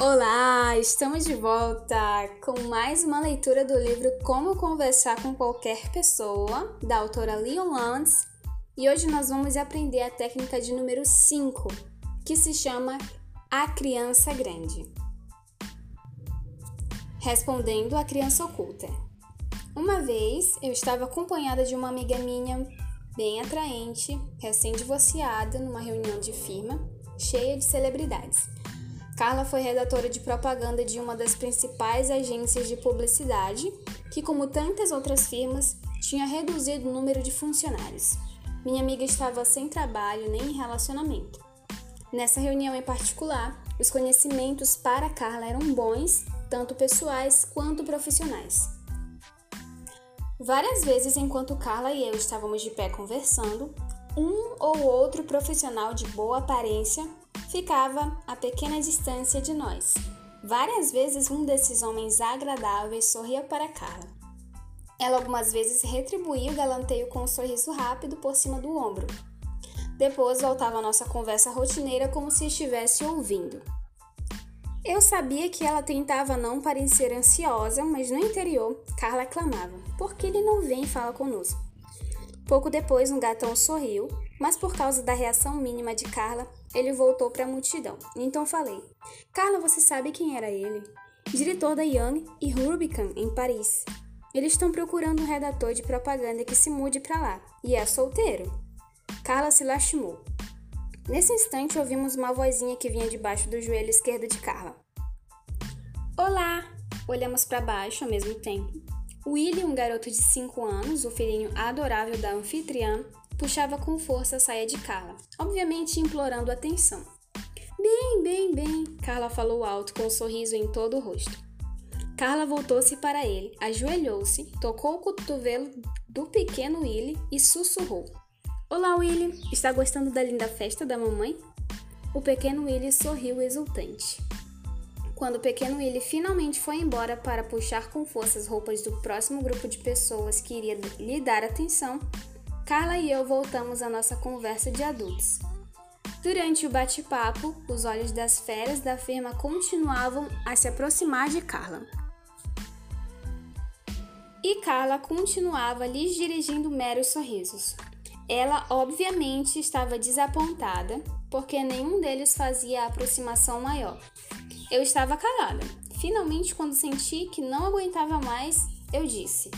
Olá, estamos de volta com mais uma leitura do livro Como Conversar com Qualquer Pessoa, da autora Leon Lantz, e hoje nós vamos aprender a técnica de número 5, que se chama A Criança Grande. Respondendo à Criança Oculta. Uma vez eu estava acompanhada de uma amiga minha bem atraente, recém-divorciada, numa reunião de firma cheia de celebridades. Carla foi redatora de propaganda de uma das principais agências de publicidade, que, como tantas outras firmas, tinha reduzido o número de funcionários. Minha amiga estava sem trabalho nem relacionamento. Nessa reunião em particular, os conhecimentos para Carla eram bons, tanto pessoais quanto profissionais. Várias vezes, enquanto Carla e eu estávamos de pé conversando, um ou outro profissional de boa aparência ficava a pequena distância de nós. Várias vezes um desses homens agradáveis sorria para Carla. Ela algumas vezes retribuía o galanteio com um sorriso rápido por cima do ombro. Depois voltava a nossa conversa rotineira como se estivesse ouvindo. Eu sabia que ela tentava não parecer ansiosa, mas no interior, Carla clamava: Por que ele não vem e fala conosco? Pouco depois, um gatão sorriu, mas por causa da reação mínima de Carla, ele voltou para a multidão. Então falei: Carla, você sabe quem era ele? Diretor da Young e Rubicon em Paris. Eles estão procurando um redator de propaganda que se mude para lá e é solteiro. Carla se lastimou. Nesse instante, ouvimos uma vozinha que vinha debaixo do joelho esquerdo de Carla. Olá! Olhamos para baixo ao mesmo tempo. Willy, um garoto de 5 anos, o filhinho adorável da anfitriã, puxava com força a saia de Carla, obviamente implorando atenção. Bem, bem, bem, Carla falou alto com um sorriso em todo o rosto. Carla voltou-se para ele, ajoelhou-se, tocou o cotovelo do pequeno Willy e sussurrou: Olá, Willy, está gostando da linda festa da mamãe? O pequeno Willy sorriu exultante. Quando o pequeno Willy finalmente foi embora para puxar com força as roupas do próximo grupo de pessoas que iria lhe dar atenção, Carla e eu voltamos à nossa conversa de adultos. Durante o bate-papo, os olhos das feras da firma continuavam a se aproximar de Carla. E Carla continuava lhes dirigindo meros sorrisos. Ela, obviamente, estava desapontada, porque nenhum deles fazia a aproximação maior. Eu estava calada. Finalmente, quando senti que não aguentava mais, eu disse: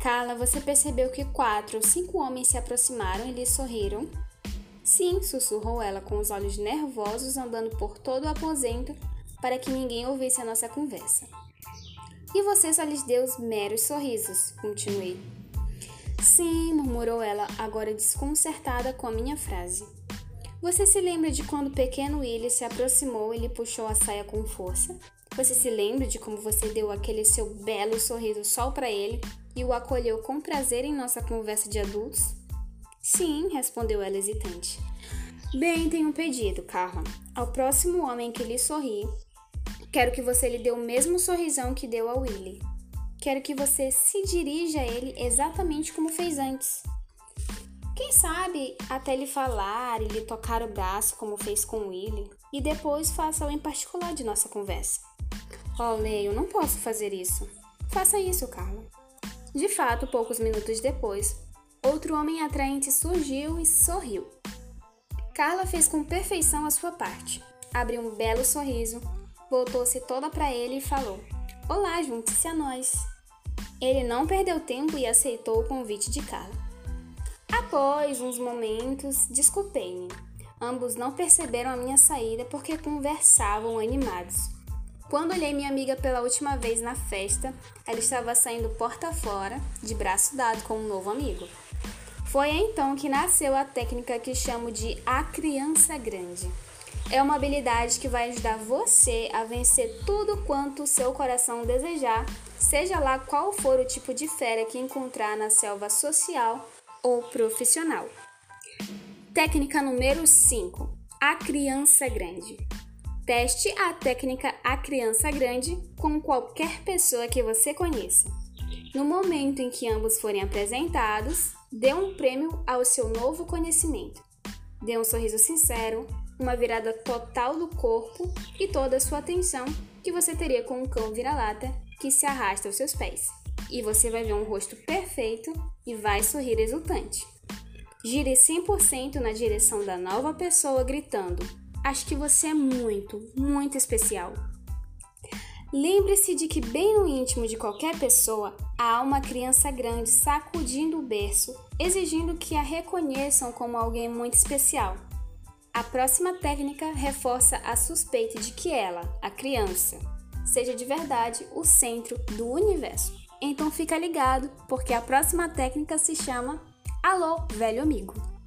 Carla, você percebeu que quatro ou cinco homens se aproximaram e lhe sorriram? Sim, sussurrou ela com os olhos nervosos andando por todo o aposento para que ninguém ouvisse a nossa conversa. E você só lhes deu os meros sorrisos, continuei. Sim, murmurou ela, agora desconcertada com a minha frase. Você se lembra de quando o pequeno Willy se aproximou e lhe puxou a saia com força? Você se lembra de como você deu aquele seu belo sorriso só para ele e o acolheu com prazer em nossa conversa de adultos? Sim, respondeu ela hesitante. Bem, tenho um pedido, Carla. Ao próximo homem que lhe sorrir, quero que você lhe dê o mesmo sorrisão que deu ao Willy. Quero que você se dirija a ele exatamente como fez antes. Quem sabe até lhe falar e lhe tocar o braço como fez com o Willy e depois faça-o em particular de nossa conversa. Oh, eu não posso fazer isso. Faça isso, Carla. De fato, poucos minutos depois, outro homem atraente surgiu e sorriu. Carla fez com perfeição a sua parte. Abriu um belo sorriso, voltou-se toda para ele e falou: Olá, junte-se a nós. Ele não perdeu tempo e aceitou o convite de Carla. Após uns momentos, desculpei-me. Ambos não perceberam a minha saída porque conversavam animados. Quando olhei minha amiga pela última vez na festa, ela estava saindo porta fora, de braço dado com um novo amigo. Foi então que nasceu a técnica que chamo de a criança grande. É uma habilidade que vai ajudar você a vencer tudo quanto o seu coração desejar, seja lá qual for o tipo de fera que encontrar na selva social ou profissional. Técnica número 5: A criança grande. Teste a técnica A criança grande com qualquer pessoa que você conheça. No momento em que ambos forem apresentados, dê um prêmio ao seu novo conhecimento. Dê um sorriso sincero, uma virada total do corpo e toda a sua atenção que você teria com um cão vira-lata que se arrasta aos seus pés. E você vai ver um rosto perfeito e vai sorrir exultante. Gire 100% na direção da nova pessoa, gritando: Acho que você é muito, muito especial. Lembre-se de que, bem no íntimo de qualquer pessoa, há uma criança grande sacudindo o berço, exigindo que a reconheçam como alguém muito especial. A próxima técnica reforça a suspeita de que ela, a criança, seja de verdade o centro do universo. Então fica ligado, porque a próxima técnica se chama Alô, velho amigo.